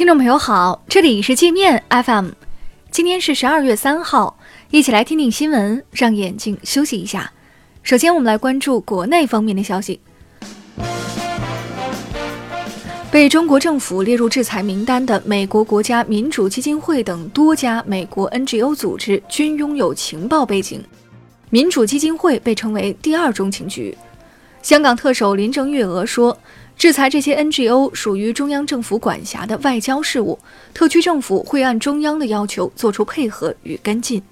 听众朋友好，这里是界面 FM，今天是十二月三号，一起来听听新闻，让眼睛休息一下。首先，我们来关注国内方面的消息。被中国政府列入制裁名单的美国国家民主基金会等多家美国 NGO 组织均拥有情报背景。民主基金会被称为“第二中情局”。香港特首林郑月娥说，制裁这些 NGO 属于中央政府管辖的外交事务，特区政府会按中央的要求做出配合与跟进。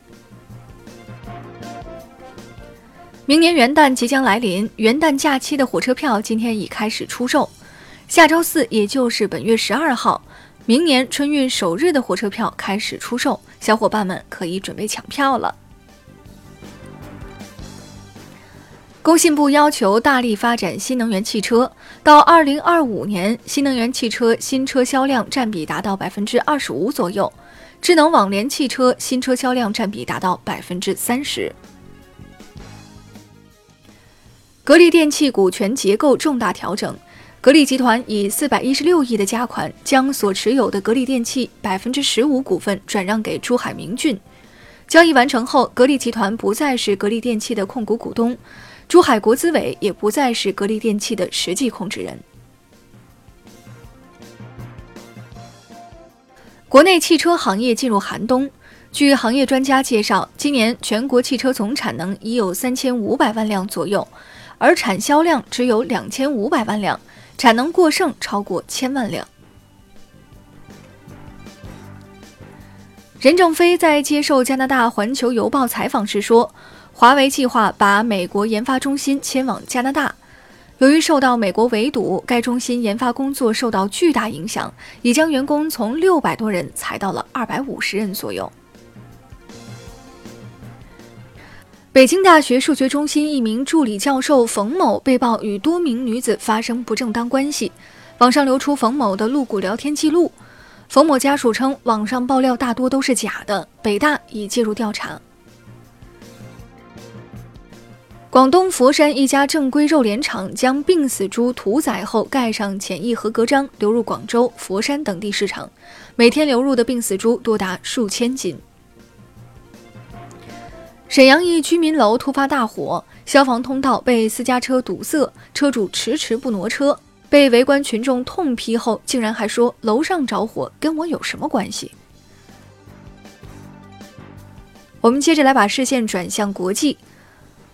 明年元旦即将来临，元旦假期的火车票今天已开始出售。下周四，也就是本月十二号，明年春运首日的火车票开始出售，小伙伴们可以准备抢票了。工信部要求大力发展新能源汽车，到二零二五年，新能源汽车新车销量占比达到百分之二十五左右，智能网联汽车新车销量占比达到百分之三十。格力电器股权结构重大调整。格力集团以四百一十六亿的价款，将所持有的格力电器百分之十五股份转让给珠海明骏。交易完成后，格力集团不再是格力电器的控股股东，珠海国资委也不再是格力电器的实际控制人。国内汽车行业进入寒冬。据行业专家介绍，今年全国汽车总产能已有三千五百万辆左右，而产销量只有两千五百万辆。产能过剩超过千万辆。任正非在接受加拿大《环球邮报》采访时说：“华为计划把美国研发中心迁往加拿大，由于受到美国围堵，该中心研发工作受到巨大影响，已将员工从六百多人裁到了二百五十人左右。”北京大学数学中心一名助理教授冯某被曝与多名女子发生不正当关系，网上流出冯某的露骨聊天记录。冯某家属称，网上爆料大多都是假的，北大已介入调查。广东佛山一家正规肉联厂将病死猪屠宰后盖上检疫合格章，流入广州、佛山等地市场，每天流入的病死猪多达数千斤。沈阳一居民楼突发大火，消防通道被私家车堵塞，车主迟迟不挪车，被围观群众痛批后，竟然还说楼上着火跟我有什么关系？我们接着来把视线转向国际，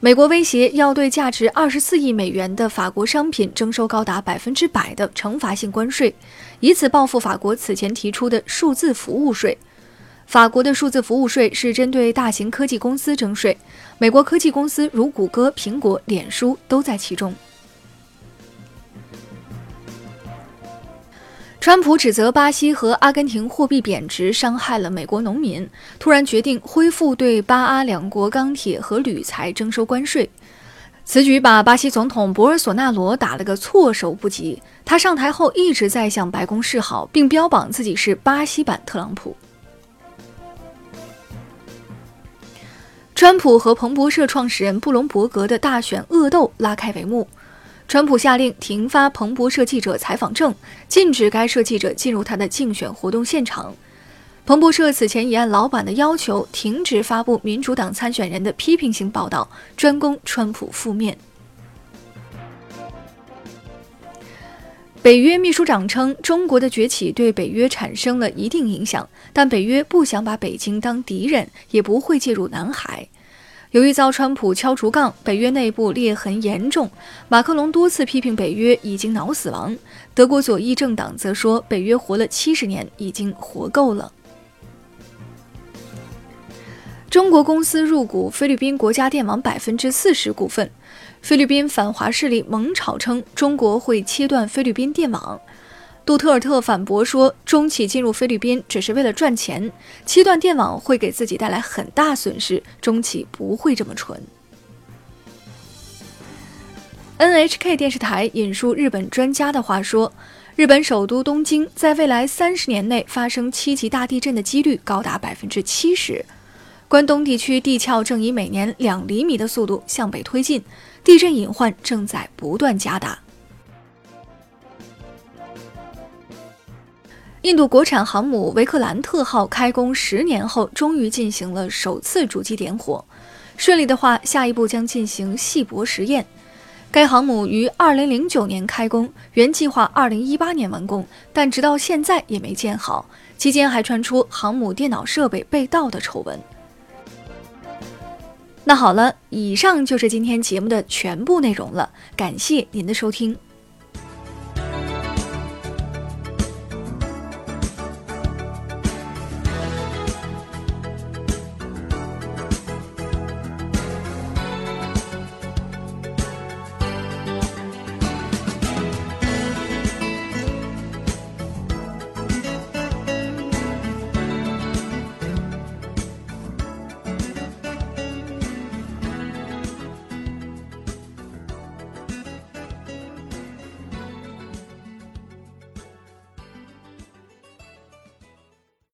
美国威胁要对价值二十四亿美元的法国商品征收高达百分之百的惩罚性关税，以此报复法国此前提出的数字服务税。法国的数字服务税是针对大型科技公司征税，美国科技公司如谷歌、苹果、脸书都在其中。川普指责巴西和阿根廷货币贬值伤害了美国农民，突然决定恢复对巴阿两国钢铁和铝材征收关税。此举把巴西总统博尔索纳罗打了个措手不及。他上台后一直在向白宫示好，并标榜自己是巴西版特朗普。川普和彭博社创始人布隆伯格的大选恶斗拉开帷幕。川普下令停发彭博社记者采访证，禁止该社记者进入他的竞选活动现场。彭博社此前已按老板的要求停止发布民主党参选人的批评性报道，专攻川普负面。北约秘书长称，中国的崛起对北约产生了一定影响，但北约不想把北京当敌人，也不会介入南海。由于遭川普敲竹杠，北约内部裂痕严重。马克龙多次批评北约已经脑死亡，德国左翼政党则说北约活了七十年，已经活够了。中国公司入股菲律宾国家电网百分之四十股份。菲律宾反华势力猛炒称中国会切断菲律宾电网，杜特尔特反驳说，中企进入菲律宾只是为了赚钱，切断电网会给自己带来很大损失，中企不会这么蠢。NHK 电视台引述日本专家的话说，日本首都东京在未来三十年内发生七级大地震的几率高达百分之七十。关东地区地壳正以每年两厘米的速度向北推进，地震隐患正在不断加大。印度国产航母维克兰特号开工十年后，终于进行了首次主机点火。顺利的话，下一步将进行细泊实验。该航母于2009年开工，原计划2018年完工，但直到现在也没建好。期间还传出航母电脑设备被盗的丑闻。那好了，以上就是今天节目的全部内容了，感谢您的收听。